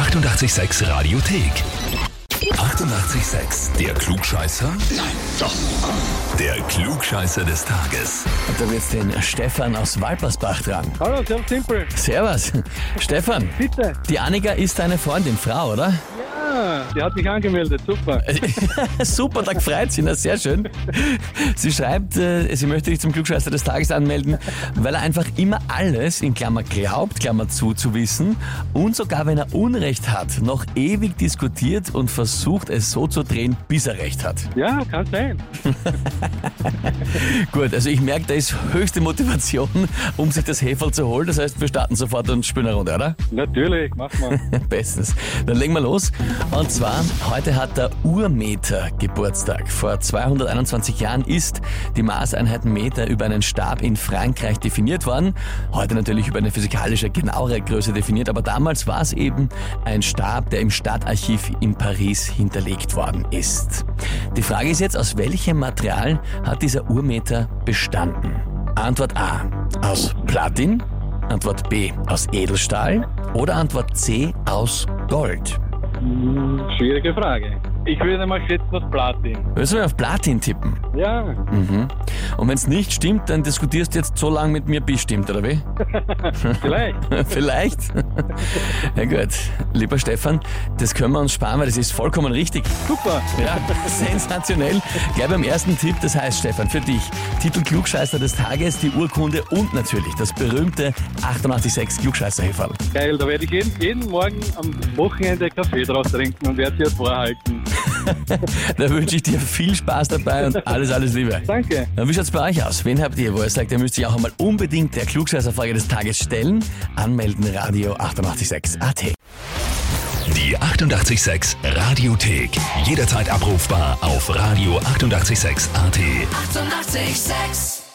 886 Radiothek. 88,6. Der Klugscheißer? Nein, doch. Der Klugscheißer des Tages. Und da wird jetzt den Stefan aus Walpersbach dran. Hallo, sehr simpel. Servus. Stefan, Bitte. die Annika ist deine Freundin, Frau, oder? Ja, die hat mich angemeldet. Super. Super, da freut sie, na sehr schön. Sie schreibt, äh, sie möchte dich zum Klugscheißer des Tages anmelden, weil er einfach immer alles, in Klammer glaubt, Klammer zu, zu wissen und sogar wenn er Unrecht hat, noch ewig diskutiert und versucht es so zu drehen, bis er Recht hat. Ja, kann sein. Gut, also ich merke, da ist höchste Motivation, um sich das Heferl zu holen. Das heißt, wir starten sofort und spielen eine Runde, oder? Natürlich, mach mal. Bestens. Dann legen wir los. Und zwar, heute hat der Urmeter Geburtstag. Vor 221 Jahren ist die Maßeinheit Meter über einen Stab in Frankreich definiert worden. Heute natürlich über eine physikalische, genauere Größe definiert, aber damals war es eben ein Stab, der im Stadtarchiv in Paris hinterlegt worden ist. Die Frage ist jetzt, aus welchem Material hat dieser Urmeter bestanden? Antwort A. Aus Platin. Antwort B. Aus Edelstahl. Oder Antwort C. Aus Gold. Hm, Schwierige Frage. Ich würde mal schätzen auf Platin. Willst du auf Platin tippen? Ja, Mhm. Und wenn es nicht stimmt, dann diskutierst du jetzt so lange mit mir, bis stimmt, oder wie? vielleicht. Vielleicht. ja gut, lieber Stefan, das können wir uns sparen, weil das ist vollkommen richtig. Super. Ja, sensationell. Gleich beim ersten Tipp, das heißt, Stefan, für dich, Titel Klugscheißer des Tages, die Urkunde und natürlich das berühmte 886 klugscheißer -Häferl. Geil, da werde ich jeden, jeden Morgen am Wochenende Kaffee draus trinken und werde sie vorhalten. Da wünsche ich dir viel Spaß dabei und alles, alles Liebe. Danke. Na, wie schaut's bei euch aus? Wen habt ihr, wo ihr sagt, ihr müsst sich auch einmal unbedingt der Klugscheißerfrage des Tages stellen? Anmelden, Radio 886 AT. Die 88,6 Radiothek. Jederzeit abrufbar auf radio886.at. 88,6. Eighty-eight, sex.